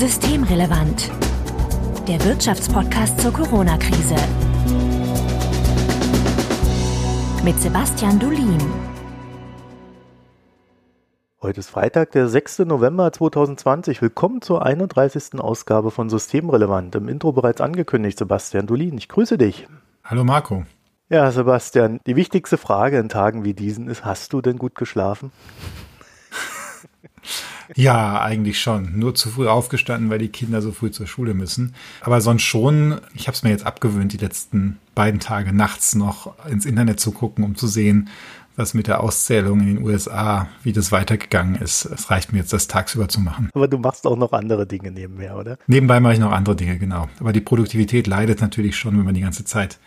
Systemrelevant. Der Wirtschaftspodcast zur Corona-Krise. Mit Sebastian Dulin. Heute ist Freitag, der 6. November 2020. Willkommen zur 31. Ausgabe von Systemrelevant. Im Intro bereits angekündigt, Sebastian Dulin. Ich grüße dich. Hallo Marco. Ja, Sebastian, die wichtigste Frage in Tagen wie diesen ist, hast du denn gut geschlafen? Ja, eigentlich schon. Nur zu früh aufgestanden, weil die Kinder so früh zur Schule müssen. Aber sonst schon, ich habe es mir jetzt abgewöhnt, die letzten beiden Tage nachts noch ins Internet zu gucken, um zu sehen, was mit der Auszählung in den USA, wie das weitergegangen ist. Es reicht mir jetzt, das tagsüber zu machen. Aber du machst auch noch andere Dinge nebenher, oder? Nebenbei mache ich noch andere Dinge, genau. Aber die Produktivität leidet natürlich schon, wenn man die ganze Zeit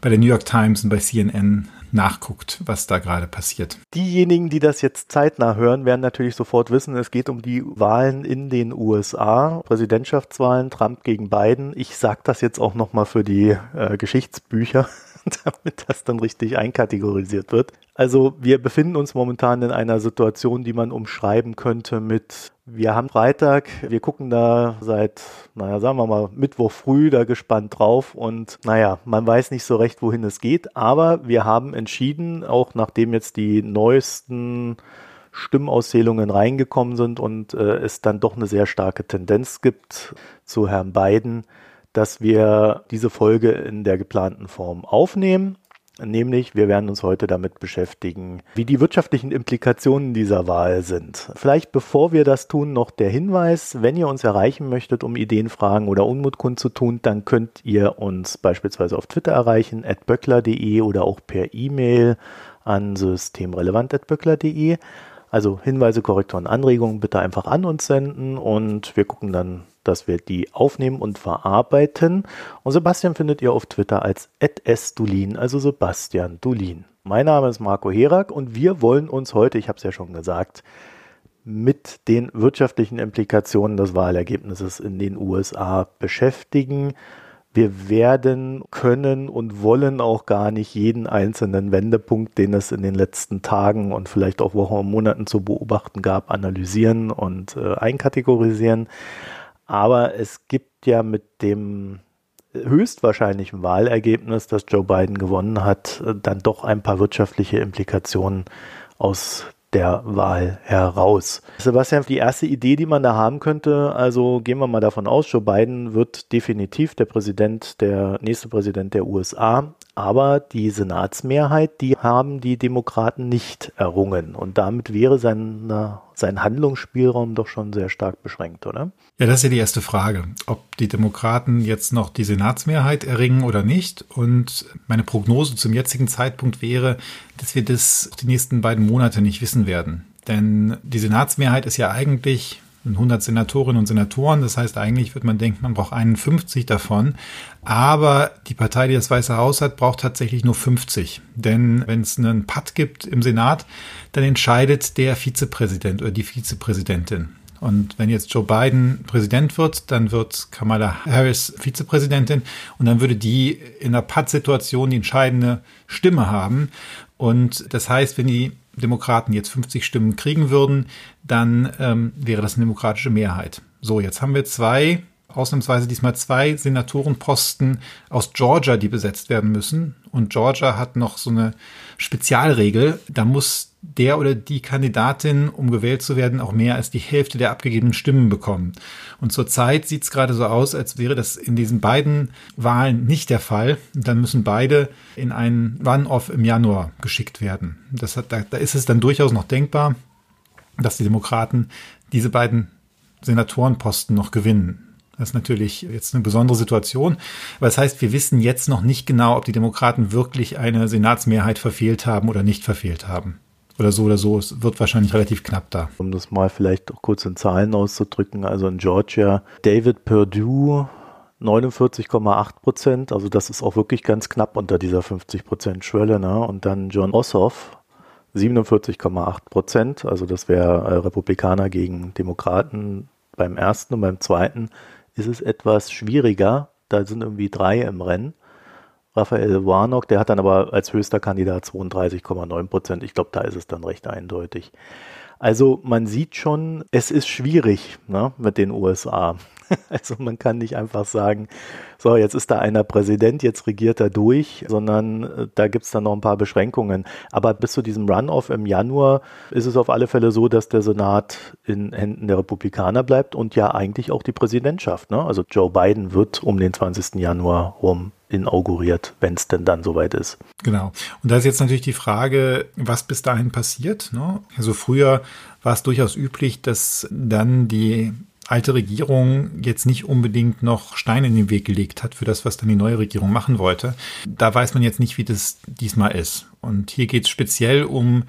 bei der New York Times und bei CNN nachguckt, was da gerade passiert. Diejenigen, die das jetzt zeitnah hören, werden natürlich sofort wissen, es geht um die Wahlen in den USA, Präsidentschaftswahlen, Trump gegen Biden. Ich sage das jetzt auch nochmal für die äh, Geschichtsbücher. damit das dann richtig einkategorisiert wird. Also wir befinden uns momentan in einer Situation, die man umschreiben könnte mit, wir haben Freitag, wir gucken da seit, naja, sagen wir mal, Mittwoch früh da gespannt drauf und naja, man weiß nicht so recht, wohin es geht, aber wir haben entschieden, auch nachdem jetzt die neuesten Stimmauszählungen reingekommen sind und äh, es dann doch eine sehr starke Tendenz gibt zu Herrn Biden, dass wir diese Folge in der geplanten Form aufnehmen. Nämlich, wir werden uns heute damit beschäftigen, wie die wirtschaftlichen Implikationen dieser Wahl sind. Vielleicht bevor wir das tun, noch der Hinweis, wenn ihr uns erreichen möchtet, um Ideen, Fragen oder Unmut kundzutun, dann könnt ihr uns beispielsweise auf Twitter erreichen, at böckler.de oder auch per E-Mail an systemrelevant.böckler.de. Also Hinweise, Korrekturen, Anregungen bitte einfach an uns senden und wir gucken dann, dass wir die aufnehmen und verarbeiten. Und Sebastian findet ihr auf Twitter als @sdulin, also Sebastian Dulin. Mein Name ist Marco Herak und wir wollen uns heute, ich habe es ja schon gesagt, mit den wirtschaftlichen Implikationen des Wahlergebnisses in den USA beschäftigen. Wir werden können und wollen auch gar nicht jeden einzelnen Wendepunkt, den es in den letzten Tagen und vielleicht auch Wochen und Monaten zu beobachten gab, analysieren und äh, einkategorisieren. Aber es gibt ja mit dem höchstwahrscheinlichen Wahlergebnis, das Joe Biden gewonnen hat, dann doch ein paar wirtschaftliche Implikationen aus der Wahl heraus. Sebastian, die erste Idee, die man da haben könnte, also gehen wir mal davon aus, Joe Biden wird definitiv der Präsident, der nächste Präsident der USA. Aber die Senatsmehrheit, die haben die Demokraten nicht errungen. Und damit wäre sein, sein Handlungsspielraum doch schon sehr stark beschränkt, oder? Ja, das ist ja die erste Frage. Ob die Demokraten jetzt noch die Senatsmehrheit erringen oder nicht. Und meine Prognose zum jetzigen Zeitpunkt wäre, dass wir das die nächsten beiden Monate nicht wissen werden. Denn die Senatsmehrheit ist ja eigentlich 100 Senatorinnen und Senatoren. Das heißt, eigentlich wird man denken, man braucht 51 davon. Aber die Partei, die das Weiße Haus hat, braucht tatsächlich nur 50. Denn wenn es einen Patt gibt im Senat, dann entscheidet der Vizepräsident oder die Vizepräsidentin. Und wenn jetzt Joe Biden Präsident wird, dann wird Kamala Harris Vizepräsidentin und dann würde die in einer Patt-Situation die entscheidende Stimme haben. Und das heißt, wenn die Demokraten jetzt 50 Stimmen kriegen würden, dann ähm, wäre das eine demokratische Mehrheit. So, jetzt haben wir zwei, ausnahmsweise diesmal zwei Senatorenposten aus Georgia, die besetzt werden müssen. Und Georgia hat noch so eine Spezialregel. Da muss der oder die Kandidatin, um gewählt zu werden, auch mehr als die Hälfte der abgegebenen Stimmen bekommen. Und zurzeit sieht es gerade so aus, als wäre das in diesen beiden Wahlen nicht der Fall. Und dann müssen beide in einen Run-off im Januar geschickt werden. Das hat, da, da ist es dann durchaus noch denkbar, dass die Demokraten diese beiden Senatorenposten noch gewinnen. Das ist natürlich jetzt eine besondere Situation. Aber das heißt, wir wissen jetzt noch nicht genau, ob die Demokraten wirklich eine Senatsmehrheit verfehlt haben oder nicht verfehlt haben oder so oder so. Es wird wahrscheinlich relativ knapp da. Um das mal vielleicht auch kurz in Zahlen auszudrücken, also in Georgia, David Perdue 49,8 Prozent, also das ist auch wirklich ganz knapp unter dieser 50 Prozent Schwelle, ne? Und dann John Ossoff 47,8 Prozent, also das wäre äh, Republikaner gegen Demokraten beim ersten und beim zweiten ist es etwas schwieriger. Da sind irgendwie drei im Rennen. Raphael Warnock, der hat dann aber als höchster Kandidat 32,9 Prozent. Ich glaube, da ist es dann recht eindeutig. Also man sieht schon, es ist schwierig ne, mit den USA. Also man kann nicht einfach sagen, so, jetzt ist da einer Präsident, jetzt regiert er durch, sondern äh, da gibt es dann noch ein paar Beschränkungen. Aber bis zu diesem Runoff im Januar ist es auf alle Fälle so, dass der Senat in Händen der Republikaner bleibt und ja eigentlich auch die Präsidentschaft. Ne? Also Joe Biden wird um den 20. Januar rum inauguriert, wenn es denn dann soweit ist. Genau. Und da ist jetzt natürlich die Frage, was bis dahin passiert. Ne? Also früher war es durchaus üblich, dass dann die alte Regierung jetzt nicht unbedingt noch Steine in den Weg gelegt hat für das, was dann die neue Regierung machen wollte. Da weiß man jetzt nicht, wie das diesmal ist. Und hier geht es speziell um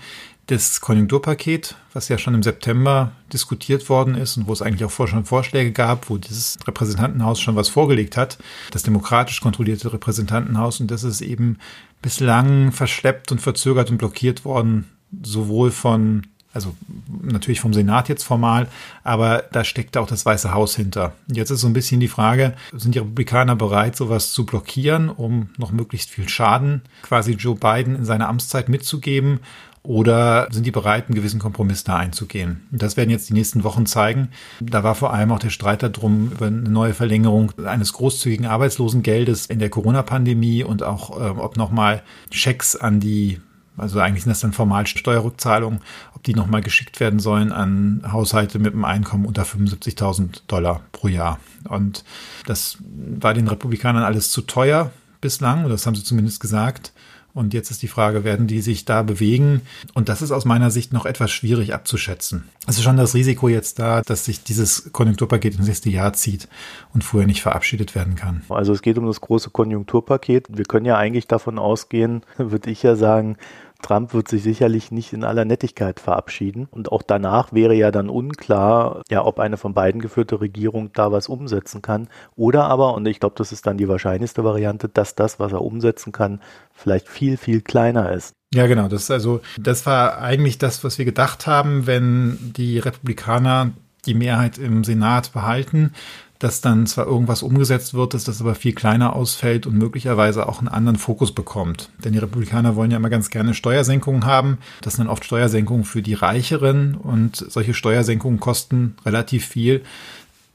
das Konjunkturpaket, was ja schon im September diskutiert worden ist und wo es eigentlich auch vorher schon Vorschläge gab, wo dieses Repräsentantenhaus schon was vorgelegt hat, das demokratisch kontrollierte Repräsentantenhaus. Und das ist eben bislang verschleppt und verzögert und blockiert worden, sowohl von also natürlich vom Senat jetzt formal, aber da steckt auch das Weiße Haus hinter. Jetzt ist so ein bisschen die Frage, sind die Republikaner bereit, sowas zu blockieren, um noch möglichst viel Schaden quasi Joe Biden in seiner Amtszeit mitzugeben? Oder sind die bereit, einen gewissen Kompromiss da einzugehen? Das werden jetzt die nächsten Wochen zeigen. Da war vor allem auch der Streit darum über eine neue Verlängerung eines großzügigen Arbeitslosengeldes in der Corona-Pandemie und auch, äh, ob nochmal Schecks an die also eigentlich sind das dann formal Steuerrückzahlungen, ob die nochmal geschickt werden sollen an Haushalte mit einem Einkommen unter 75.000 Dollar pro Jahr. Und das war den Republikanern alles zu teuer bislang, das haben sie zumindest gesagt. Und jetzt ist die Frage, werden die sich da bewegen? Und das ist aus meiner Sicht noch etwas schwierig abzuschätzen. Es ist schon das Risiko jetzt da, dass sich dieses Konjunkturpaket ins nächste Jahr zieht und vorher nicht verabschiedet werden kann. Also es geht um das große Konjunkturpaket. Wir können ja eigentlich davon ausgehen, würde ich ja sagen, Trump wird sich sicherlich nicht in aller Nettigkeit verabschieden. Und auch danach wäre ja dann unklar, ja, ob eine von beiden geführte Regierung da was umsetzen kann. Oder aber, und ich glaube, das ist dann die wahrscheinlichste Variante, dass das, was er umsetzen kann, vielleicht viel, viel kleiner ist. Ja, genau. Das also, das war eigentlich das, was wir gedacht haben, wenn die Republikaner die Mehrheit im Senat behalten, dass dann zwar irgendwas umgesetzt wird, dass das aber viel kleiner ausfällt und möglicherweise auch einen anderen Fokus bekommt. Denn die Republikaner wollen ja immer ganz gerne Steuersenkungen haben. Das sind oft Steuersenkungen für die Reicheren und solche Steuersenkungen kosten relativ viel,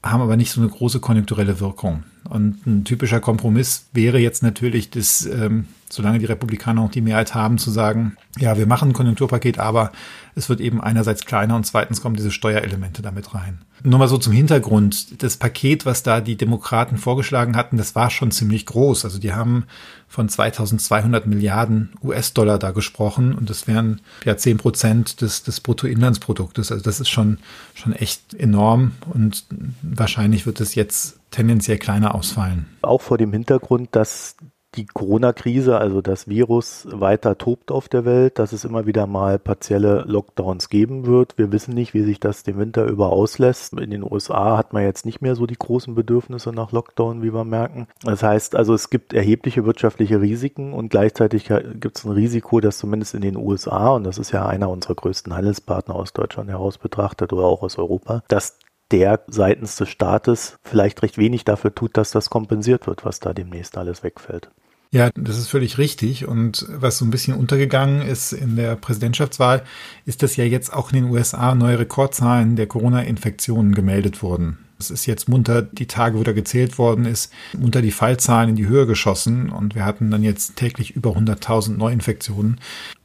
haben aber nicht so eine große konjunkturelle Wirkung. Und ein typischer Kompromiss wäre jetzt natürlich, dass, ähm, solange die Republikaner auch die Mehrheit haben, zu sagen, ja, wir machen ein Konjunkturpaket, aber es wird eben einerseits kleiner und zweitens kommen diese Steuerelemente damit rein. Nur mal so zum Hintergrund. Das Paket, was da die Demokraten vorgeschlagen hatten, das war schon ziemlich groß. Also die haben von 2200 Milliarden US-Dollar da gesprochen und das wären ja 10 Prozent des, des Bruttoinlandsproduktes. Also das ist schon, schon echt enorm und wahrscheinlich wird es jetzt tendenziell kleiner ausfallen. Auch vor dem Hintergrund, dass die Corona-Krise, also das Virus, weiter tobt auf der Welt, dass es immer wieder mal partielle Lockdowns geben wird. Wir wissen nicht, wie sich das den Winter über auslässt. In den USA hat man jetzt nicht mehr so die großen Bedürfnisse nach Lockdown, wie wir merken. Das heißt also, es gibt erhebliche wirtschaftliche Risiken und gleichzeitig gibt es ein Risiko, dass zumindest in den USA, und das ist ja einer unserer größten Handelspartner aus Deutschland heraus betrachtet oder auch aus Europa, dass der seitens des Staates vielleicht recht wenig dafür tut, dass das kompensiert wird, was da demnächst alles wegfällt. Ja, das ist völlig richtig. Und was so ein bisschen untergegangen ist in der Präsidentschaftswahl, ist, dass ja jetzt auch in den USA neue Rekordzahlen der Corona-Infektionen gemeldet wurden. Es ist jetzt munter die Tage, wo da gezählt worden ist, munter die Fallzahlen in die Höhe geschossen und wir hatten dann jetzt täglich über 100.000 Neuinfektionen.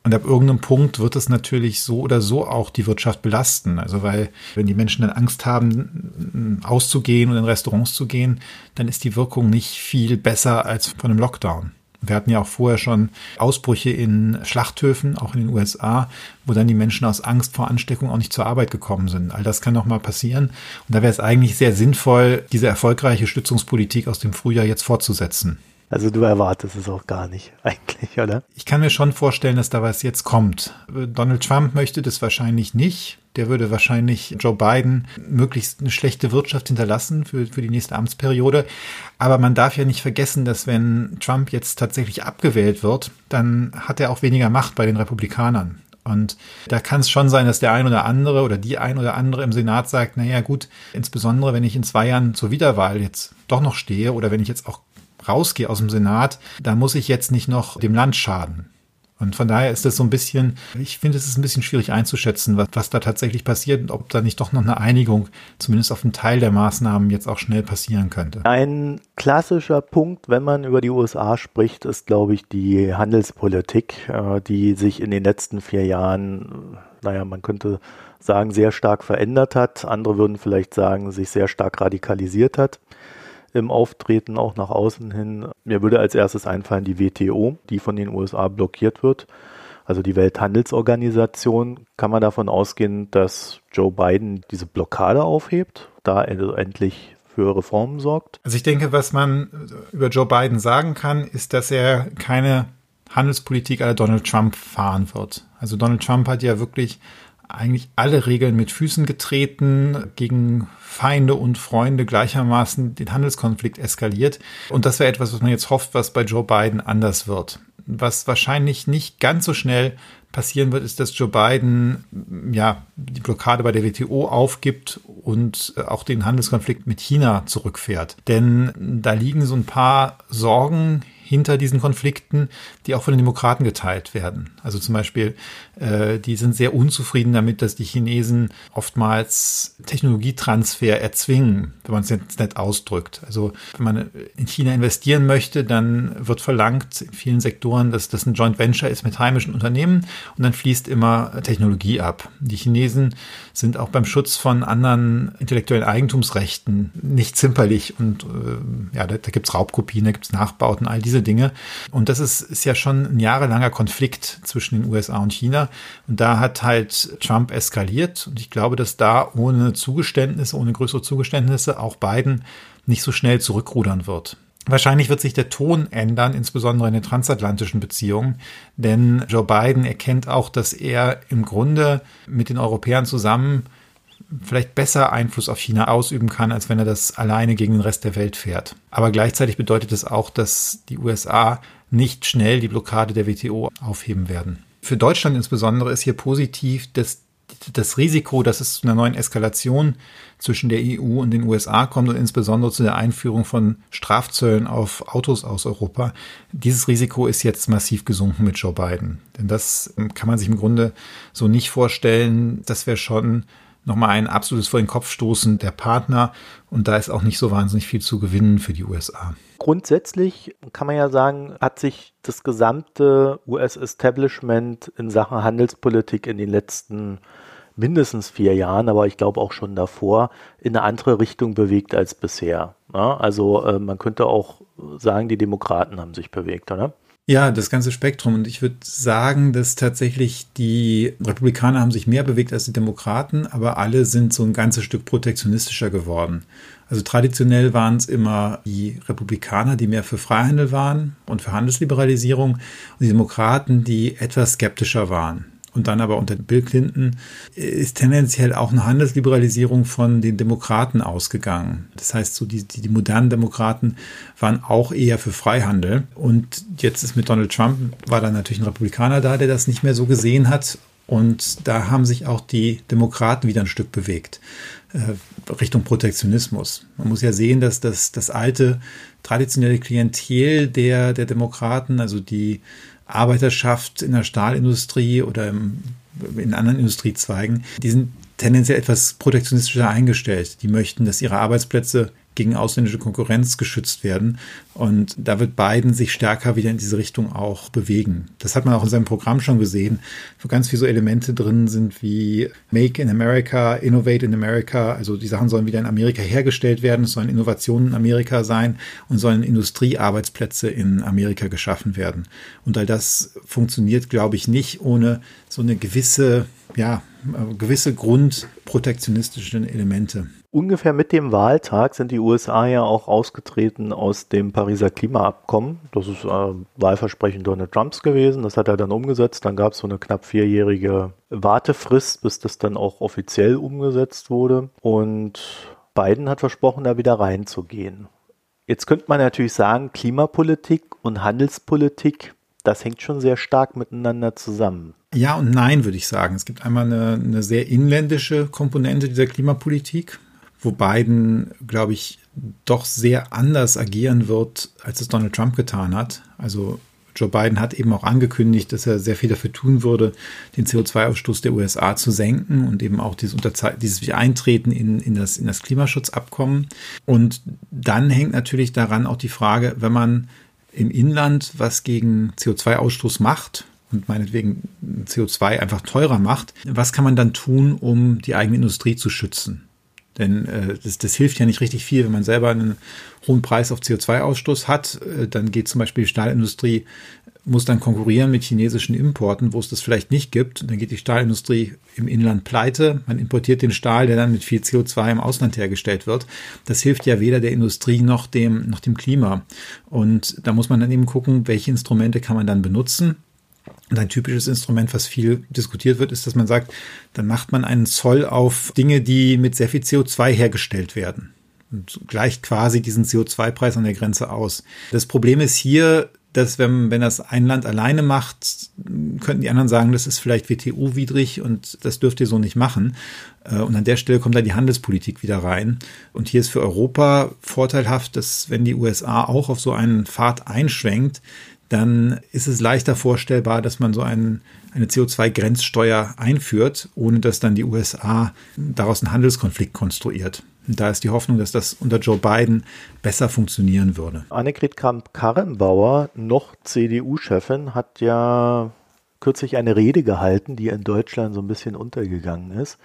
Und ab irgendeinem Punkt wird es natürlich so oder so auch die Wirtschaft belasten. Also weil, wenn die Menschen dann Angst haben, auszugehen und in Restaurants zu gehen, dann ist die Wirkung nicht viel besser als von einem Lockdown. Wir hatten ja auch vorher schon Ausbrüche in Schlachthöfen, auch in den USA, wo dann die Menschen aus Angst vor Ansteckung auch nicht zur Arbeit gekommen sind. All das kann noch mal passieren. Und da wäre es eigentlich sehr sinnvoll, diese erfolgreiche Stützungspolitik aus dem Frühjahr jetzt fortzusetzen. Also du erwartest es auch gar nicht eigentlich, oder? Ich kann mir schon vorstellen, dass da was jetzt kommt. Donald Trump möchte das wahrscheinlich nicht. Der würde wahrscheinlich Joe Biden möglichst eine schlechte Wirtschaft hinterlassen für, für die nächste Amtsperiode. Aber man darf ja nicht vergessen, dass wenn Trump jetzt tatsächlich abgewählt wird, dann hat er auch weniger Macht bei den Republikanern. Und da kann es schon sein, dass der ein oder andere oder die ein oder andere im Senat sagt, naja gut, insbesondere wenn ich in zwei Jahren zur Wiederwahl jetzt doch noch stehe oder wenn ich jetzt auch rausgehe aus dem Senat, da muss ich jetzt nicht noch dem Land schaden. Und von daher ist das so ein bisschen, ich finde, es ist ein bisschen schwierig einzuschätzen, was, was da tatsächlich passiert und ob da nicht doch noch eine Einigung, zumindest auf einen Teil der Maßnahmen, jetzt auch schnell passieren könnte. Ein klassischer Punkt, wenn man über die USA spricht, ist, glaube ich, die Handelspolitik, äh, die sich in den letzten vier Jahren, naja, man könnte sagen, sehr stark verändert hat. Andere würden vielleicht sagen, sich sehr stark radikalisiert hat im Auftreten auch nach außen hin. Mir würde als erstes einfallen die WTO, die von den USA blockiert wird. Also die Welthandelsorganisation, kann man davon ausgehen, dass Joe Biden diese Blockade aufhebt, da er endlich für Reformen sorgt? Also ich denke, was man über Joe Biden sagen kann, ist, dass er keine Handelspolitik aller Donald Trump fahren wird. Also Donald Trump hat ja wirklich eigentlich alle Regeln mit Füßen getreten, gegen Feinde und Freunde gleichermaßen den Handelskonflikt eskaliert. Und das wäre etwas, was man jetzt hofft, was bei Joe Biden anders wird. Was wahrscheinlich nicht ganz so schnell passieren wird, ist, dass Joe Biden ja die Blockade bei der WTO aufgibt und auch den Handelskonflikt mit China zurückfährt. Denn da liegen so ein paar Sorgen hinter diesen Konflikten, die auch von den Demokraten geteilt werden. Also zum Beispiel, äh, die sind sehr unzufrieden damit, dass die Chinesen oftmals Technologietransfer erzwingen, wenn man es jetzt nett ausdrückt. Also wenn man in China investieren möchte, dann wird verlangt in vielen Sektoren, dass das ein Joint Venture ist mit heimischen Unternehmen und dann fließt immer Technologie ab. Die Chinesen sind auch beim Schutz von anderen intellektuellen Eigentumsrechten nicht zimperlich und äh, ja, da, da gibt es Raubkopien, da gibt es Nachbauten, all diese Dinge. Und das ist, ist ja schon ein jahrelanger Konflikt zwischen den USA und China. Und da hat halt Trump eskaliert. Und ich glaube, dass da ohne Zugeständnisse, ohne größere Zugeständnisse auch Biden nicht so schnell zurückrudern wird. Wahrscheinlich wird sich der Ton ändern, insbesondere in den transatlantischen Beziehungen, denn Joe Biden erkennt auch, dass er im Grunde mit den Europäern zusammen vielleicht besser Einfluss auf China ausüben kann, als wenn er das alleine gegen den Rest der Welt fährt. Aber gleichzeitig bedeutet es auch, dass die USA nicht schnell die Blockade der WTO aufheben werden. Für Deutschland insbesondere ist hier positiv, dass das Risiko, dass es zu einer neuen Eskalation zwischen der EU und den USA kommt und insbesondere zu der Einführung von Strafzöllen auf Autos aus Europa, dieses Risiko ist jetzt massiv gesunken mit Joe Biden. Denn das kann man sich im Grunde so nicht vorstellen. Das wäre schon nochmal ein absolutes vor den Kopf stoßen der Partner. Und da ist auch nicht so wahnsinnig viel zu gewinnen für die USA. Grundsätzlich kann man ja sagen, hat sich das gesamte US-Establishment in Sachen Handelspolitik in den letzten mindestens vier Jahren, aber ich glaube auch schon davor, in eine andere Richtung bewegt als bisher. Also äh, man könnte auch sagen, die Demokraten haben sich bewegt, oder? Ja, das ganze Spektrum. Und ich würde sagen, dass tatsächlich die Republikaner haben sich mehr bewegt als die Demokraten, aber alle sind so ein ganzes Stück protektionistischer geworden. Also traditionell waren es immer die Republikaner, die mehr für Freihandel waren und für Handelsliberalisierung und die Demokraten, die etwas skeptischer waren und dann aber unter Bill Clinton ist tendenziell auch eine Handelsliberalisierung von den Demokraten ausgegangen. Das heißt, so die, die, die modernen Demokraten waren auch eher für Freihandel. Und jetzt ist mit Donald Trump, war dann natürlich ein Republikaner da, der das nicht mehr so gesehen hat. Und da haben sich auch die Demokraten wieder ein Stück bewegt. Äh, Richtung Protektionismus. Man muss ja sehen, dass das, das alte traditionelle Klientel der, der Demokraten, also die Arbeiterschaft in der Stahlindustrie oder im, in anderen Industriezweigen, die sind tendenziell etwas protektionistischer eingestellt. Die möchten, dass ihre Arbeitsplätze gegen ausländische Konkurrenz geschützt werden. Und da wird Biden sich stärker wieder in diese Richtung auch bewegen. Das hat man auch in seinem Programm schon gesehen, wo ganz viele so Elemente drin sind wie Make in America, Innovate in America. Also die Sachen sollen wieder in Amerika hergestellt werden, es sollen Innovationen in Amerika sein und sollen Industriearbeitsplätze in Amerika geschaffen werden. Und all das funktioniert, glaube ich, nicht ohne so eine gewisse, ja, gewisse grundprotektionistische Elemente. Ungefähr mit dem Wahltag sind die USA ja auch ausgetreten aus dem Pariser Klimaabkommen. Das ist äh, Wahlversprechen Donald Trumps gewesen. Das hat er dann umgesetzt. Dann gab es so eine knapp vierjährige Wartefrist, bis das dann auch offiziell umgesetzt wurde. Und Biden hat versprochen, da wieder reinzugehen. Jetzt könnte man natürlich sagen, Klimapolitik und Handelspolitik, das hängt schon sehr stark miteinander zusammen. Ja und nein, würde ich sagen. Es gibt einmal eine, eine sehr inländische Komponente dieser Klimapolitik wo Biden, glaube ich, doch sehr anders agieren wird, als es Donald Trump getan hat. Also Joe Biden hat eben auch angekündigt, dass er sehr viel dafür tun würde, den CO2-Ausstoß der USA zu senken und eben auch dieses, Unterzei dieses Eintreten in, in, das, in das Klimaschutzabkommen. Und dann hängt natürlich daran auch die Frage, wenn man im Inland was gegen CO2-Ausstoß macht, und meinetwegen CO2 einfach teurer macht, was kann man dann tun, um die eigene Industrie zu schützen? Denn äh, das, das hilft ja nicht richtig viel, wenn man selber einen hohen Preis auf CO2-Ausstoß hat. Äh, dann geht zum Beispiel die Stahlindustrie, muss dann konkurrieren mit chinesischen Importen, wo es das vielleicht nicht gibt. Dann geht die Stahlindustrie im Inland pleite. Man importiert den Stahl, der dann mit viel CO2 im Ausland hergestellt wird. Das hilft ja weder der Industrie noch dem, noch dem Klima. Und da muss man dann eben gucken, welche Instrumente kann man dann benutzen. Und ein typisches Instrument, was viel diskutiert wird, ist, dass man sagt, dann macht man einen Zoll auf Dinge, die mit sehr viel CO2 hergestellt werden und gleicht quasi diesen CO2-Preis an der Grenze aus. Das Problem ist hier, dass wenn, wenn das ein Land alleine macht, könnten die anderen sagen, das ist vielleicht WTO-widrig und das dürft ihr so nicht machen. Äh, und an der Stelle kommt da die Handelspolitik wieder rein. Und hier ist für Europa vorteilhaft, dass wenn die USA auch auf so einen Pfad einschwenkt, dann ist es leichter vorstellbar, dass man so einen, eine CO2-Grenzsteuer einführt, ohne dass dann die USA daraus einen Handelskonflikt konstruiert. Und da ist die Hoffnung, dass das unter Joe Biden besser funktionieren würde. Annegret Kramp-Karrenbauer, noch CDU-Chefin, hat ja kürzlich eine Rede gehalten, die in Deutschland so ein bisschen untergegangen ist,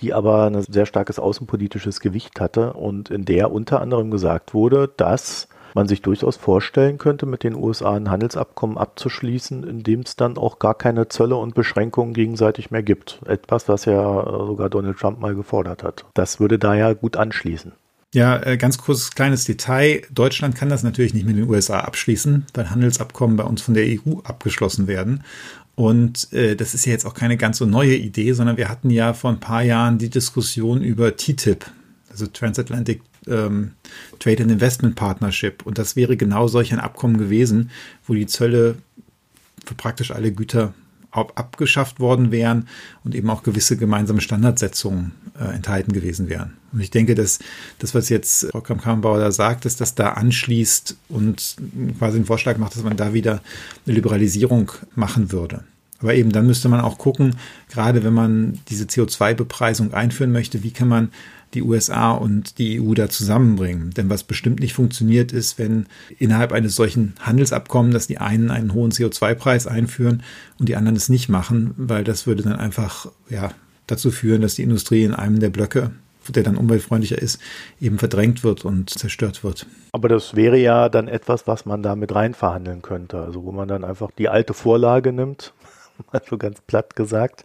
die aber ein sehr starkes außenpolitisches Gewicht hatte und in der unter anderem gesagt wurde, dass man sich durchaus vorstellen könnte, mit den USA ein Handelsabkommen abzuschließen, in dem es dann auch gar keine Zölle und Beschränkungen gegenseitig mehr gibt. Etwas, was ja äh, sogar Donald Trump mal gefordert hat. Das würde da ja gut anschließen. Ja, äh, ganz kurzes kleines Detail. Deutschland kann das natürlich nicht mit den USA abschließen, weil Handelsabkommen bei uns von der EU abgeschlossen werden. Und äh, das ist ja jetzt auch keine ganz so neue Idee, sondern wir hatten ja vor ein paar Jahren die Diskussion über TTIP, also Transatlantic ähm, Trade and Investment Partnership. Und das wäre genau solch ein Abkommen gewesen, wo die Zölle für praktisch alle Güter abgeschafft worden wären und eben auch gewisse gemeinsame Standardsetzungen äh, enthalten gewesen wären. Und ich denke, dass das, was jetzt Frau Kramp-Karrenbauer da sagt, dass das da anschließt und quasi einen Vorschlag macht, dass man da wieder eine Liberalisierung machen würde. Aber eben dann müsste man auch gucken, gerade wenn man diese CO2-Bepreisung einführen möchte, wie kann man die USA und die EU da zusammenbringen. Denn was bestimmt nicht funktioniert, ist, wenn innerhalb eines solchen Handelsabkommens, dass die einen einen hohen CO2-Preis einführen und die anderen es nicht machen, weil das würde dann einfach ja, dazu führen, dass die Industrie in einem der Blöcke der dann umweltfreundlicher ist, eben verdrängt wird und zerstört wird. Aber das wäre ja dann etwas, was man da mit rein verhandeln könnte. Also wo man dann einfach die alte Vorlage nimmt, mal so ganz platt gesagt,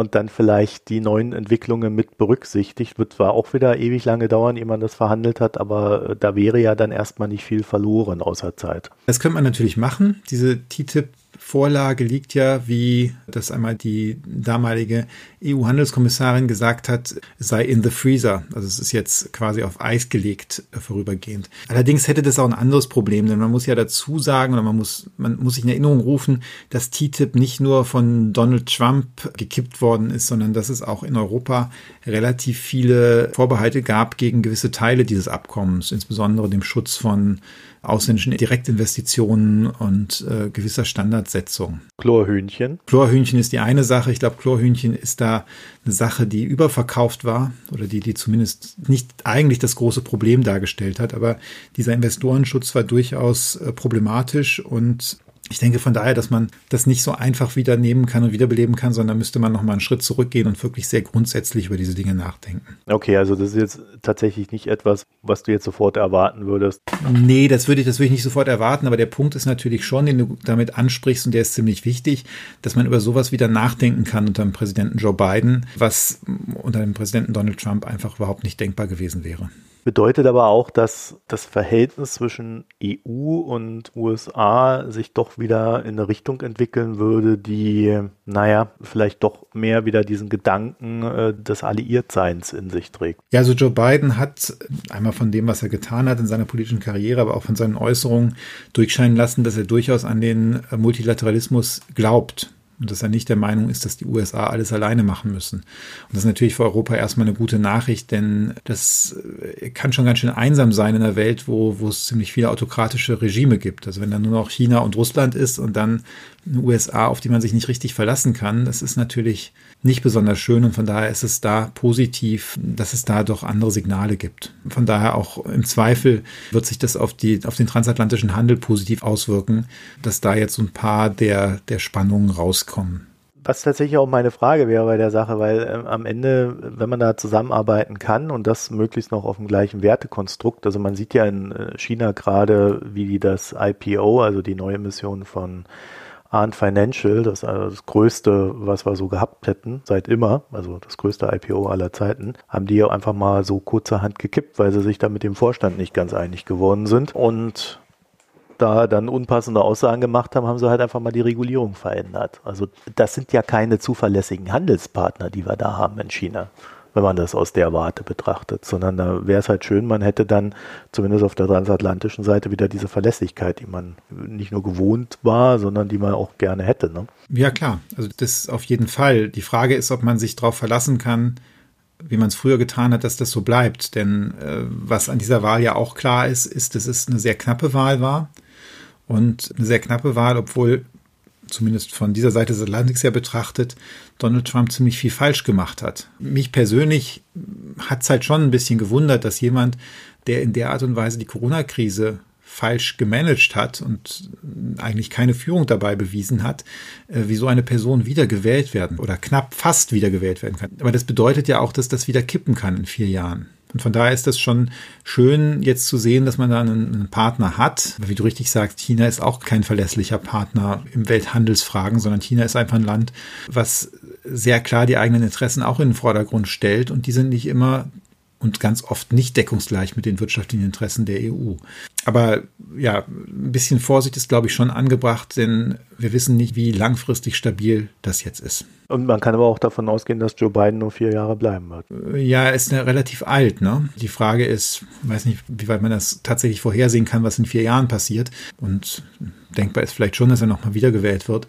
und dann vielleicht die neuen Entwicklungen mit berücksichtigt. Wird zwar auch wieder ewig lange dauern, ehe man das verhandelt hat, aber äh, da wäre ja dann erstmal nicht viel verloren außer Zeit. Das könnte man natürlich machen. Diese TTIP Vorlage liegt ja, wie das einmal die damalige EU-Handelskommissarin gesagt hat, sei in the freezer. Also es ist jetzt quasi auf Eis gelegt äh, vorübergehend. Allerdings hätte das auch ein anderes Problem, denn man muss ja dazu sagen oder man muss, man muss sich in Erinnerung rufen, dass TTIP nicht nur von Donald Trump gekippt worden ist, sondern dass es auch in Europa relativ viele Vorbehalte gab gegen gewisse Teile dieses Abkommens, insbesondere dem Schutz von ausländischen Direktinvestitionen und äh, gewisser Standardsetzung. Chlorhühnchen. Chlorhühnchen ist die eine Sache. Ich glaube, Chlorhühnchen ist da eine Sache, die überverkauft war oder die, die zumindest nicht eigentlich das große Problem dargestellt hat. Aber dieser Investorenschutz war durchaus äh, problematisch und ich denke von daher, dass man das nicht so einfach wieder nehmen kann und wiederbeleben kann, sondern müsste man noch mal einen Schritt zurückgehen und wirklich sehr grundsätzlich über diese Dinge nachdenken. Okay, also das ist jetzt tatsächlich nicht etwas, was du jetzt sofort erwarten würdest. Nee, das würde ich, das würde ich nicht sofort erwarten, aber der Punkt ist natürlich schon, den du damit ansprichst und der ist ziemlich wichtig, dass man über sowas wieder nachdenken kann unter dem Präsidenten Joe Biden, was unter dem Präsidenten Donald Trump einfach überhaupt nicht denkbar gewesen wäre. Bedeutet aber auch, dass das Verhältnis zwischen EU und USA sich doch wieder in eine Richtung entwickeln würde, die, naja, vielleicht doch mehr wieder diesen Gedanken äh, des Alliiertseins in sich trägt. Ja, also Joe Biden hat einmal von dem, was er getan hat in seiner politischen Karriere, aber auch von seinen Äußerungen durchscheinen lassen, dass er durchaus an den Multilateralismus glaubt und dass er nicht der Meinung ist, dass die USA alles alleine machen müssen. Und das ist natürlich für Europa erstmal eine gute Nachricht, denn das äh, kann schon ganz schön einsam sein in einer Welt, wo, wo es ziemlich viele autokratische Regime gibt. Also wenn da nur noch China und Russland ist und dann eine USA, auf die man sich nicht richtig verlassen kann, das ist natürlich nicht besonders schön und von daher ist es da positiv, dass es da doch andere Signale gibt. Von daher auch im Zweifel wird sich das auf, die, auf den transatlantischen Handel positiv auswirken, dass da jetzt so ein paar der, der Spannungen rauskommen. Was tatsächlich auch meine Frage wäre bei der Sache, weil äh, am Ende, wenn man da zusammenarbeiten kann und das möglichst noch auf dem gleichen Wertekonstrukt, also man sieht ja in äh, China gerade, wie das IPO, also die neue Mission von Arndt Financial, das also das größte, was wir so gehabt hätten, seit immer, also das größte IPO aller Zeiten, haben die ja einfach mal so kurzerhand gekippt, weil sie sich da mit dem Vorstand nicht ganz einig geworden sind. Und da dann unpassende Aussagen gemacht haben, haben sie halt einfach mal die Regulierung verändert. Also das sind ja keine zuverlässigen Handelspartner, die wir da haben in China wenn man das aus der Warte betrachtet, sondern da wäre es halt schön, man hätte dann zumindest auf der transatlantischen Seite wieder diese Verlässlichkeit, die man nicht nur gewohnt war, sondern die man auch gerne hätte. Ne? Ja klar, also das auf jeden Fall. Die Frage ist, ob man sich darauf verlassen kann, wie man es früher getan hat, dass das so bleibt. Denn äh, was an dieser Wahl ja auch klar ist, ist, dass es eine sehr knappe Wahl war. Und eine sehr knappe Wahl, obwohl zumindest von dieser Seite des Atlantiks her betrachtet, Donald Trump ziemlich viel falsch gemacht hat. Mich persönlich hat es halt schon ein bisschen gewundert, dass jemand, der in der Art und Weise die Corona-Krise falsch gemanagt hat und eigentlich keine Führung dabei bewiesen hat, äh, wie so eine Person wiedergewählt werden oder knapp fast wiedergewählt werden kann. Aber das bedeutet ja auch, dass das wieder kippen kann in vier Jahren. Und von daher ist das schon schön, jetzt zu sehen, dass man da einen, einen, Partner hat. Wie du richtig sagst, China ist auch kein verlässlicher Partner im Welthandelsfragen, sondern China ist einfach ein Land, was sehr klar die eigenen Interessen auch in den Vordergrund stellt. Und die sind nicht immer und ganz oft nicht deckungsgleich mit den wirtschaftlichen Interessen der EU. Aber ja, ein bisschen Vorsicht ist, glaube ich, schon angebracht, denn wir wissen nicht, wie langfristig stabil das jetzt ist. Und man kann aber auch davon ausgehen, dass Joe Biden nur vier Jahre bleiben wird. Ja, er ist relativ alt. Ne? Die Frage ist, ich weiß nicht, wie weit man das tatsächlich vorhersehen kann, was in vier Jahren passiert. Und denkbar ist vielleicht schon, dass er nochmal wiedergewählt wird.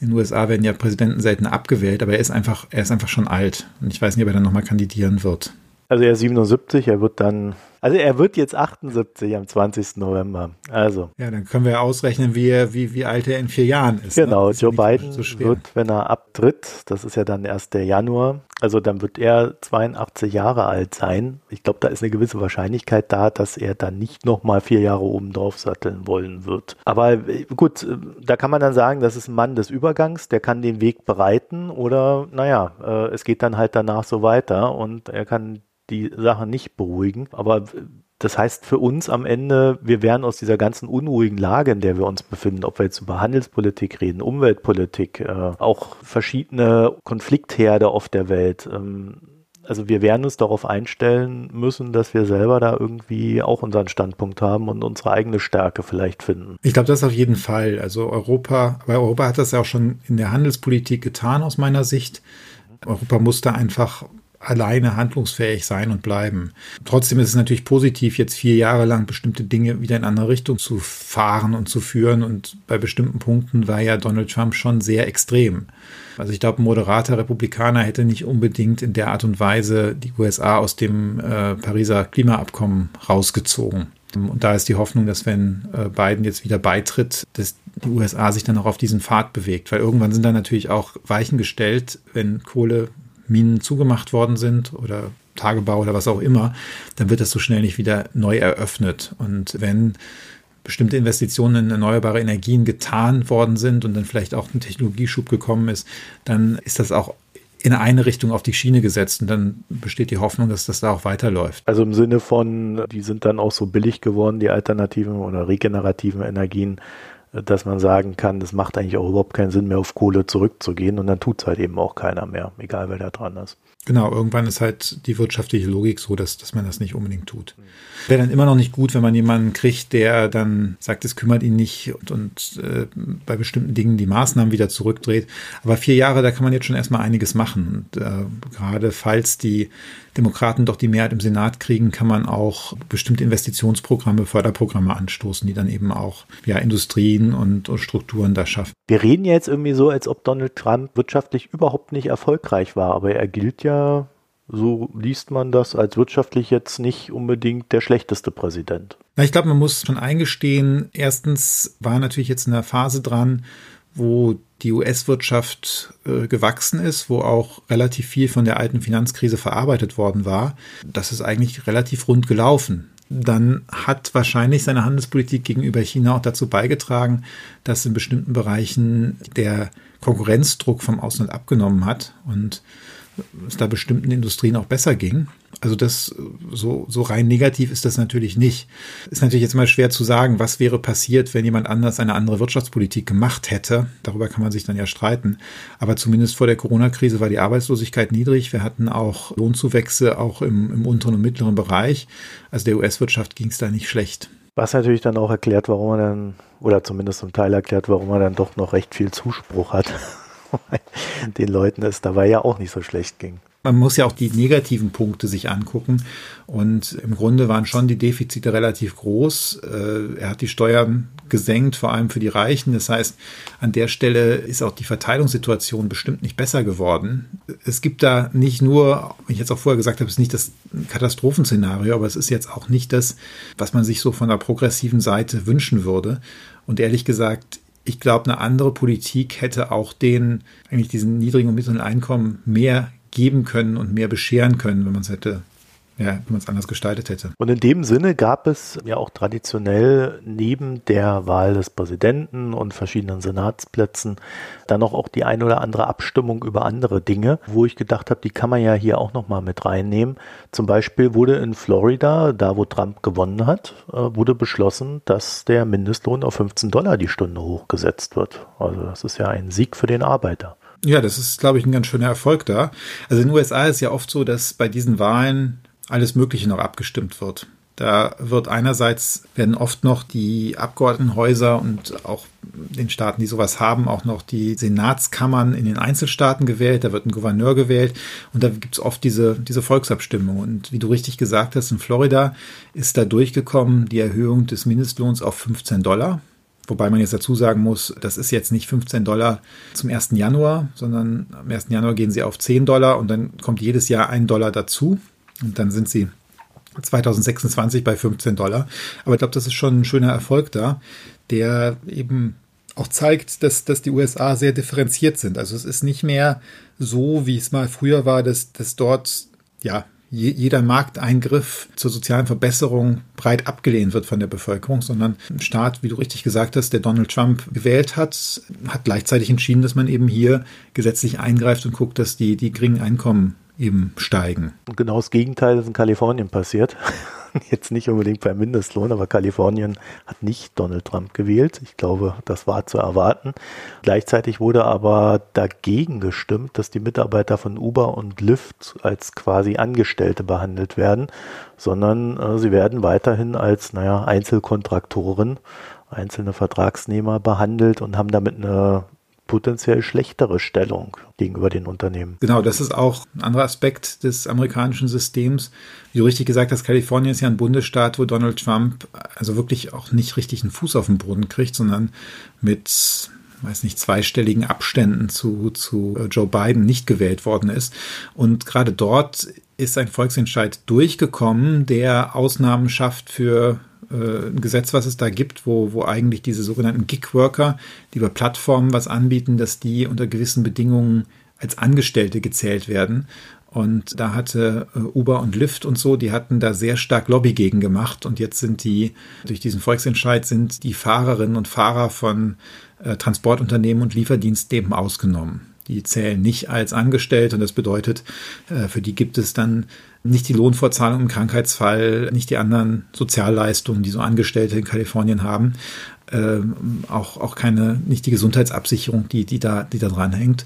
In den USA werden ja Präsidenten selten abgewählt, aber er ist einfach, er ist einfach schon alt. Und ich weiß nicht, ob er dann nochmal kandidieren wird. Also er ist 77, er wird dann, also er wird jetzt 78 am 20. November. Also. Ja, dann können wir ausrechnen, wie, er, wie, wie alt er in vier Jahren ist. Ne? Genau, ne? Joe Biden so wird, wenn er abtritt, das ist ja dann erst der Januar, also dann wird er 82 Jahre alt sein. Ich glaube, da ist eine gewisse Wahrscheinlichkeit da, dass er dann nicht nochmal vier Jahre oben drauf satteln wollen wird. Aber äh, gut, äh, da kann man dann sagen, das ist ein Mann des Übergangs, der kann den Weg bereiten oder naja, äh, es geht dann halt danach so weiter und er kann die Sache nicht beruhigen. Aber das heißt für uns am Ende, wir werden aus dieser ganzen unruhigen Lage, in der wir uns befinden, ob wir jetzt über Handelspolitik reden, Umweltpolitik, äh, auch verschiedene Konfliktherde auf der Welt, ähm, also wir werden uns darauf einstellen müssen, dass wir selber da irgendwie auch unseren Standpunkt haben und unsere eigene Stärke vielleicht finden. Ich glaube, das auf jeden Fall. Also Europa, weil Europa hat das ja auch schon in der Handelspolitik getan aus meiner Sicht. Europa musste einfach alleine handlungsfähig sein und bleiben. Trotzdem ist es natürlich positiv, jetzt vier Jahre lang bestimmte Dinge wieder in andere Richtung zu fahren und zu führen. Und bei bestimmten Punkten war ja Donald Trump schon sehr extrem. Also ich glaube, ein moderater Republikaner hätte nicht unbedingt in der Art und Weise die USA aus dem äh, Pariser Klimaabkommen rausgezogen. Und da ist die Hoffnung, dass wenn äh, Biden jetzt wieder beitritt, dass die USA sich dann auch auf diesen Pfad bewegt. Weil irgendwann sind da natürlich auch Weichen gestellt, wenn Kohle Minen zugemacht worden sind oder Tagebau oder was auch immer, dann wird das so schnell nicht wieder neu eröffnet. Und wenn bestimmte Investitionen in erneuerbare Energien getan worden sind und dann vielleicht auch ein Technologieschub gekommen ist, dann ist das auch in eine Richtung auf die Schiene gesetzt und dann besteht die Hoffnung, dass das da auch weiterläuft. Also im Sinne von, die sind dann auch so billig geworden, die alternativen oder regenerativen Energien, dass man sagen kann, es macht eigentlich auch überhaupt keinen Sinn mehr auf Kohle zurückzugehen und dann tut es halt eben auch keiner mehr, egal wer da dran ist. Genau, irgendwann ist halt die wirtschaftliche Logik so, dass, dass man das nicht unbedingt tut. Wäre dann immer noch nicht gut, wenn man jemanden kriegt, der dann sagt, es kümmert ihn nicht und, und äh, bei bestimmten Dingen die Maßnahmen wieder zurückdreht. Aber vier Jahre, da kann man jetzt schon erstmal einiges machen. Und äh, gerade falls die Demokraten doch die Mehrheit im Senat kriegen, kann man auch bestimmte Investitionsprogramme, Förderprogramme anstoßen, die dann eben auch ja, Industrien und, und Strukturen da schaffen. Wir reden ja jetzt irgendwie so, als ob Donald Trump wirtschaftlich überhaupt nicht erfolgreich war, aber er gilt ja, so liest man das, als wirtschaftlich jetzt nicht unbedingt der schlechteste Präsident. Na, ich glaube, man muss schon eingestehen, erstens war natürlich jetzt in der Phase dran, wo die US-Wirtschaft äh, gewachsen ist, wo auch relativ viel von der alten Finanzkrise verarbeitet worden war. Das ist eigentlich relativ rund gelaufen. Dann hat wahrscheinlich seine Handelspolitik gegenüber China auch dazu beigetragen, dass in bestimmten Bereichen der Konkurrenzdruck vom Ausland abgenommen hat. Und es da bestimmten Industrien auch besser ging. Also das so, so rein negativ ist das natürlich nicht. Ist natürlich jetzt mal schwer zu sagen, was wäre passiert, wenn jemand anders eine andere Wirtschaftspolitik gemacht hätte. Darüber kann man sich dann ja streiten. Aber zumindest vor der Corona-Krise war die Arbeitslosigkeit niedrig. Wir hatten auch Lohnzuwächse auch im, im unteren und mittleren Bereich. Also der US-Wirtschaft ging es da nicht schlecht. Was natürlich dann auch erklärt, warum man dann, oder zumindest zum Teil erklärt, warum man dann doch noch recht viel Zuspruch hat. den Leuten es dabei ja auch nicht so schlecht ging. Man muss ja auch die negativen Punkte sich angucken. Und im Grunde waren schon die Defizite relativ groß. Äh, er hat die Steuern gesenkt, vor allem für die Reichen. Das heißt, an der Stelle ist auch die Verteilungssituation bestimmt nicht besser geworden. Es gibt da nicht nur, wie ich jetzt auch vorher gesagt habe, es ist nicht das Katastrophenszenario, aber es ist jetzt auch nicht das, was man sich so von der progressiven Seite wünschen würde. Und ehrlich gesagt, ich glaube, eine andere Politik hätte auch den, eigentlich diesen niedrigen und mittleren Einkommen mehr geben können und mehr bescheren können, wenn man es hätte ja, wenn man es anders gestaltet hätte. Und in dem Sinne gab es ja auch traditionell neben der Wahl des Präsidenten und verschiedenen Senatsplätzen dann noch auch die ein oder andere Abstimmung über andere Dinge, wo ich gedacht habe, die kann man ja hier auch nochmal mit reinnehmen. Zum Beispiel wurde in Florida, da wo Trump gewonnen hat, äh, wurde beschlossen, dass der Mindestlohn auf 15 Dollar die Stunde hochgesetzt wird. Also das ist ja ein Sieg für den Arbeiter. Ja, das ist, glaube ich, ein ganz schöner Erfolg da. Also in den USA ist ja oft so, dass bei diesen Wahlen alles Mögliche noch abgestimmt wird. Da wird einerseits werden oft noch die Abgeordnetenhäuser und auch den Staaten, die sowas haben, auch noch die Senatskammern in den Einzelstaaten gewählt. Da wird ein Gouverneur gewählt und da gibt es oft diese, diese Volksabstimmung. Und wie du richtig gesagt hast, in Florida ist da durchgekommen die Erhöhung des Mindestlohns auf 15 Dollar. Wobei man jetzt dazu sagen muss, das ist jetzt nicht 15 Dollar zum 1. Januar, sondern am 1. Januar gehen sie auf 10 Dollar und dann kommt jedes Jahr ein Dollar dazu. Und dann sind sie 2026 bei 15 Dollar. Aber ich glaube, das ist schon ein schöner Erfolg da, der eben auch zeigt, dass, dass die USA sehr differenziert sind. Also es ist nicht mehr so, wie es mal früher war, dass, dass dort ja jeder Markteingriff zur sozialen Verbesserung breit abgelehnt wird von der Bevölkerung, sondern ein Staat, wie du richtig gesagt hast, der Donald Trump gewählt hat, hat gleichzeitig entschieden, dass man eben hier gesetzlich eingreift und guckt, dass die, die geringen Einkommen eben steigen. Und genau das Gegenteil ist in Kalifornien passiert. Jetzt nicht unbedingt beim Mindestlohn, aber Kalifornien hat nicht Donald Trump gewählt. Ich glaube, das war zu erwarten. Gleichzeitig wurde aber dagegen gestimmt, dass die Mitarbeiter von Uber und Lyft als quasi Angestellte behandelt werden, sondern äh, sie werden weiterhin als, naja, Einzelkontraktoren einzelne Vertragsnehmer behandelt und haben damit eine potenziell schlechtere Stellung gegenüber den Unternehmen. Genau, das ist auch ein anderer Aspekt des amerikanischen Systems. Wie du richtig gesagt hast, Kalifornien ist ja ein Bundesstaat, wo Donald Trump also wirklich auch nicht richtig einen Fuß auf den Boden kriegt, sondern mit weiß nicht, zweistelligen Abständen zu, zu Joe Biden nicht gewählt worden ist. Und gerade dort ist ein Volksentscheid durchgekommen, der Ausnahmen schafft für äh, ein Gesetz, was es da gibt, wo, wo eigentlich diese sogenannten Gig-Worker, die über Plattformen was anbieten, dass die unter gewissen Bedingungen als Angestellte gezählt werden. Und da hatte äh, Uber und Lyft und so, die hatten da sehr stark Lobby gegen gemacht. Und jetzt sind die, durch diesen Volksentscheid sind die Fahrerinnen und Fahrer von äh, Transportunternehmen und Lieferdiensten eben ausgenommen. Die zählen nicht als Angestellte und das bedeutet, für die gibt es dann nicht die Lohnfortzahlung im Krankheitsfall, nicht die anderen Sozialleistungen, die so Angestellte in Kalifornien haben. ähm, auch, auch keine, nicht die Gesundheitsabsicherung, die, die da, die da dran.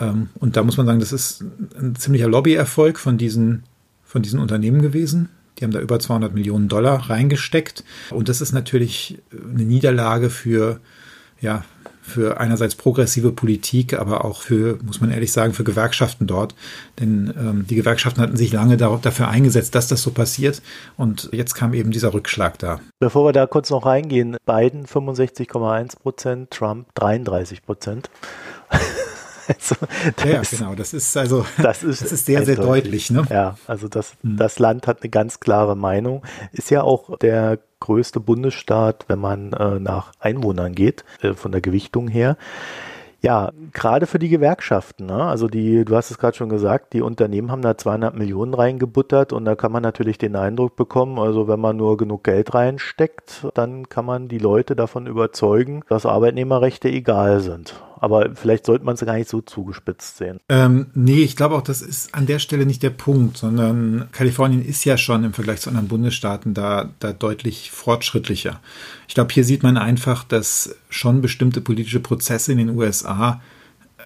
Ähm, und da muss man sagen, das ist ein ziemlicher Lobbyerfolg von diesen, von diesen Unternehmen gewesen. Die haben da über 200 Millionen Dollar reingesteckt. Und das ist natürlich eine Niederlage für, ja, für einerseits progressive Politik, aber auch für, muss man ehrlich sagen, für Gewerkschaften dort. Denn ähm, die Gewerkschaften hatten sich lange dafür eingesetzt, dass das so passiert. Und jetzt kam eben dieser Rückschlag da. Bevor wir da kurz noch reingehen, Biden 65,1 Prozent, Trump 33 Prozent. Also, ja, genau. Das ist also, das ist, das ist sehr, sehr deutlich. Ne? Ja, also das, hm. das Land hat eine ganz klare Meinung. Ist ja auch der größte Bundesstaat, wenn man äh, nach Einwohnern geht, äh, von der Gewichtung her. Ja, gerade für die Gewerkschaften. Ne? Also die, du hast es gerade schon gesagt, die Unternehmen haben da 200 Millionen reingebuttert und da kann man natürlich den Eindruck bekommen, also wenn man nur genug Geld reinsteckt, dann kann man die Leute davon überzeugen, dass Arbeitnehmerrechte egal sind. Aber vielleicht sollte man es gar nicht so zugespitzt sehen. Ähm, nee, ich glaube auch, das ist an der Stelle nicht der Punkt, sondern Kalifornien ist ja schon im Vergleich zu anderen Bundesstaaten da, da deutlich fortschrittlicher. Ich glaube, hier sieht man einfach, dass schon bestimmte politische Prozesse in den USA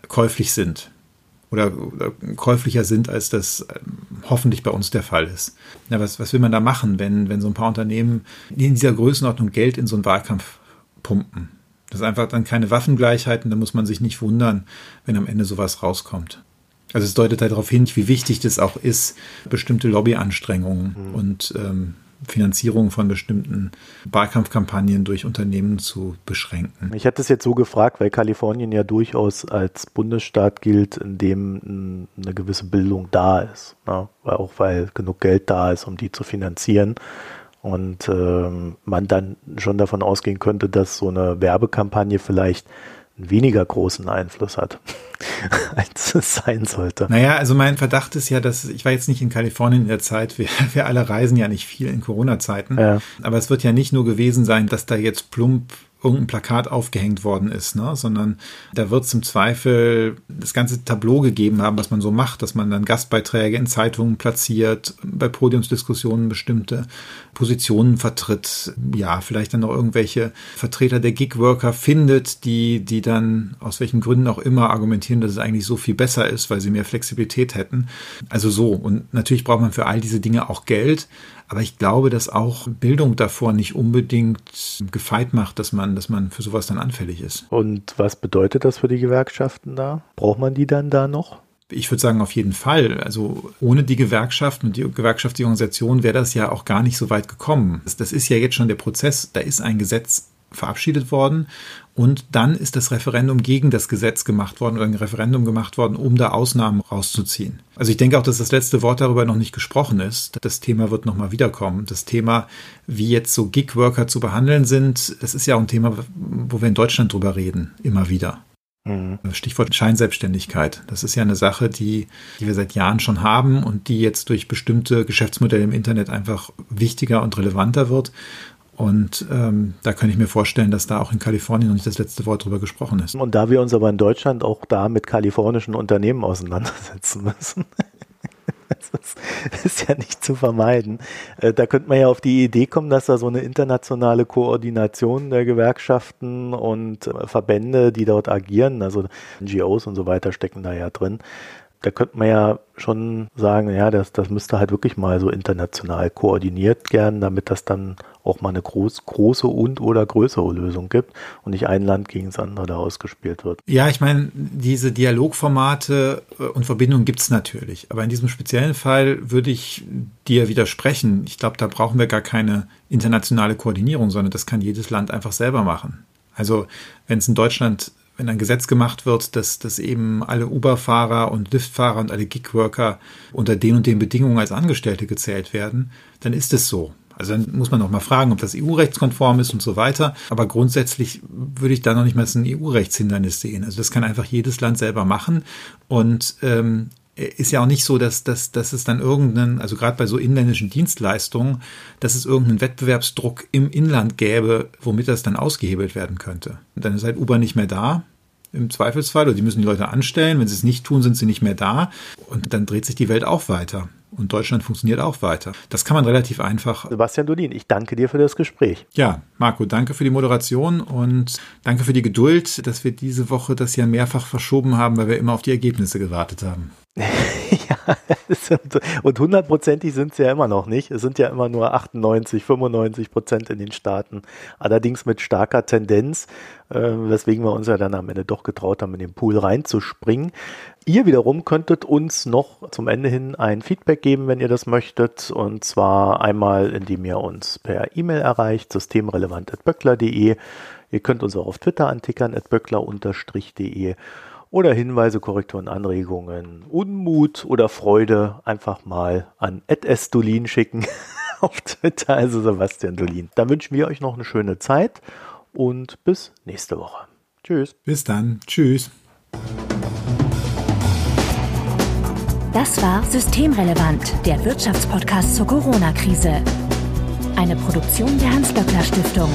käuflich sind oder, oder käuflicher sind, als das ähm, hoffentlich bei uns der Fall ist. Ja, was, was will man da machen, wenn, wenn so ein paar Unternehmen in dieser Größenordnung Geld in so einen Wahlkampf pumpen? Das ist einfach dann keine Waffengleichheit und da muss man sich nicht wundern, wenn am Ende sowas rauskommt. Also es deutet halt darauf hin, wie wichtig das auch ist, bestimmte Lobbyanstrengungen mhm. und ähm, Finanzierung von bestimmten Wahlkampfkampagnen durch Unternehmen zu beschränken. Ich hatte es jetzt so gefragt, weil Kalifornien ja durchaus als Bundesstaat gilt, in dem eine gewisse Bildung da ist. Ne? Auch weil genug Geld da ist, um die zu finanzieren und ähm, man dann schon davon ausgehen könnte, dass so eine Werbekampagne vielleicht einen weniger großen Einfluss hat, als es sein sollte. Naja, also mein Verdacht ist ja, dass ich war jetzt nicht in Kalifornien in der Zeit, wir, wir alle reisen ja nicht viel in Corona-Zeiten, ja. aber es wird ja nicht nur gewesen sein, dass da jetzt plump irgendein Plakat aufgehängt worden ist, ne? sondern da wird es im Zweifel das ganze Tableau gegeben haben, was man so macht, dass man dann Gastbeiträge in Zeitungen platziert, bei Podiumsdiskussionen bestimmte Positionen vertritt, ja, vielleicht dann noch irgendwelche Vertreter der Gigworker findet, die, die dann aus welchen Gründen auch immer argumentieren, dass es eigentlich so viel besser ist, weil sie mehr Flexibilität hätten. Also so. Und natürlich braucht man für all diese Dinge auch Geld. Aber ich glaube, dass auch Bildung davor nicht unbedingt gefeit macht, dass man, dass man für sowas dann anfällig ist. Und was bedeutet das für die Gewerkschaften da? Braucht man die dann da noch? Ich würde sagen, auf jeden Fall. Also ohne die Gewerkschaften und die gewerkschaftliche Organisation wäre das ja auch gar nicht so weit gekommen. Das ist ja jetzt schon der Prozess. Da ist ein Gesetz verabschiedet worden und dann ist das Referendum gegen das Gesetz gemacht worden oder ein Referendum gemacht worden, um da Ausnahmen rauszuziehen. Also ich denke auch, dass das letzte Wort darüber noch nicht gesprochen ist. Das Thema wird nochmal wiederkommen. Das Thema, wie jetzt so Gig-Worker zu behandeln sind, das ist ja auch ein Thema, wo wir in Deutschland drüber reden, immer wieder. Mhm. Stichwort Scheinselbstständigkeit. Das ist ja eine Sache, die, die wir seit Jahren schon haben und die jetzt durch bestimmte Geschäftsmodelle im Internet einfach wichtiger und relevanter wird. Und ähm, da könnte ich mir vorstellen, dass da auch in Kalifornien noch nicht das letzte Wort drüber gesprochen ist. Und da wir uns aber in Deutschland auch da mit kalifornischen Unternehmen auseinandersetzen müssen. das ist ja nicht zu vermeiden. Äh, da könnte man ja auf die Idee kommen, dass da so eine internationale Koordination der Gewerkschaften und äh, Verbände, die dort agieren, also NGOs und so weiter stecken da ja drin, da könnte man ja schon sagen, ja, das, das müsste halt wirklich mal so international koordiniert werden, damit das dann auch mal eine groß, große und oder größere Lösung gibt und nicht ein Land gegen das andere da ausgespielt wird. Ja, ich meine, diese Dialogformate äh, und Verbindungen gibt es natürlich. Aber in diesem speziellen Fall würde ich dir widersprechen. Ich glaube, da brauchen wir gar keine internationale Koordinierung, sondern das kann jedes Land einfach selber machen. Also wenn es in Deutschland wenn ein Gesetz gemacht wird, dass, dass eben alle Uber-Fahrer und Lyft-Fahrer und alle Gig-Worker unter den und den Bedingungen als Angestellte gezählt werden, dann ist es so. Also dann muss man auch mal fragen, ob das EU-rechtskonform ist und so weiter. Aber grundsätzlich würde ich da noch nicht mal ein EU-Rechtshindernis sehen. Also das kann einfach jedes Land selber machen. Und ähm, ist ja auch nicht so, dass, dass, dass es dann irgendeinen, also gerade bei so inländischen Dienstleistungen, dass es irgendeinen Wettbewerbsdruck im Inland gäbe, womit das dann ausgehebelt werden könnte. Und dann ist halt Uber nicht mehr da, im Zweifelsfall, oder die müssen die Leute anstellen. Wenn sie es nicht tun, sind sie nicht mehr da. Und dann dreht sich die Welt auch weiter. und Deutschland funktioniert auch weiter. Das kann man relativ einfach. Sebastian Dolin, ich danke dir für das Gespräch. Ja, Marco, danke für die Moderation und danke für die Geduld, dass wir diese Woche das ja mehrfach verschoben haben, weil wir immer auf die Ergebnisse gewartet haben. ja, und hundertprozentig sind es ja immer noch nicht. Es sind ja immer nur 98, 95 Prozent in den Staaten. Allerdings mit starker Tendenz, äh, weswegen wir uns ja dann am Ende doch getraut haben, in den Pool reinzuspringen. Ihr wiederum könntet uns noch zum Ende hin ein Feedback geben, wenn ihr das möchtet. Und zwar einmal, indem ihr uns per E-Mail erreicht, systemrelevant.böckler.de. Ihr könnt uns auch auf Twitter antickern, at böckler-de oder Hinweise, Korrekturen, Anregungen, Unmut oder Freude einfach mal an Ed Dolin schicken auf Twitter, also Sebastian Dolin. Dann wünschen wir euch noch eine schöne Zeit und bis nächste Woche. Tschüss. Bis dann. Tschüss. Das war Systemrelevant, der Wirtschaftspodcast zur Corona-Krise. Eine Produktion der Hans-Böckler Stiftung.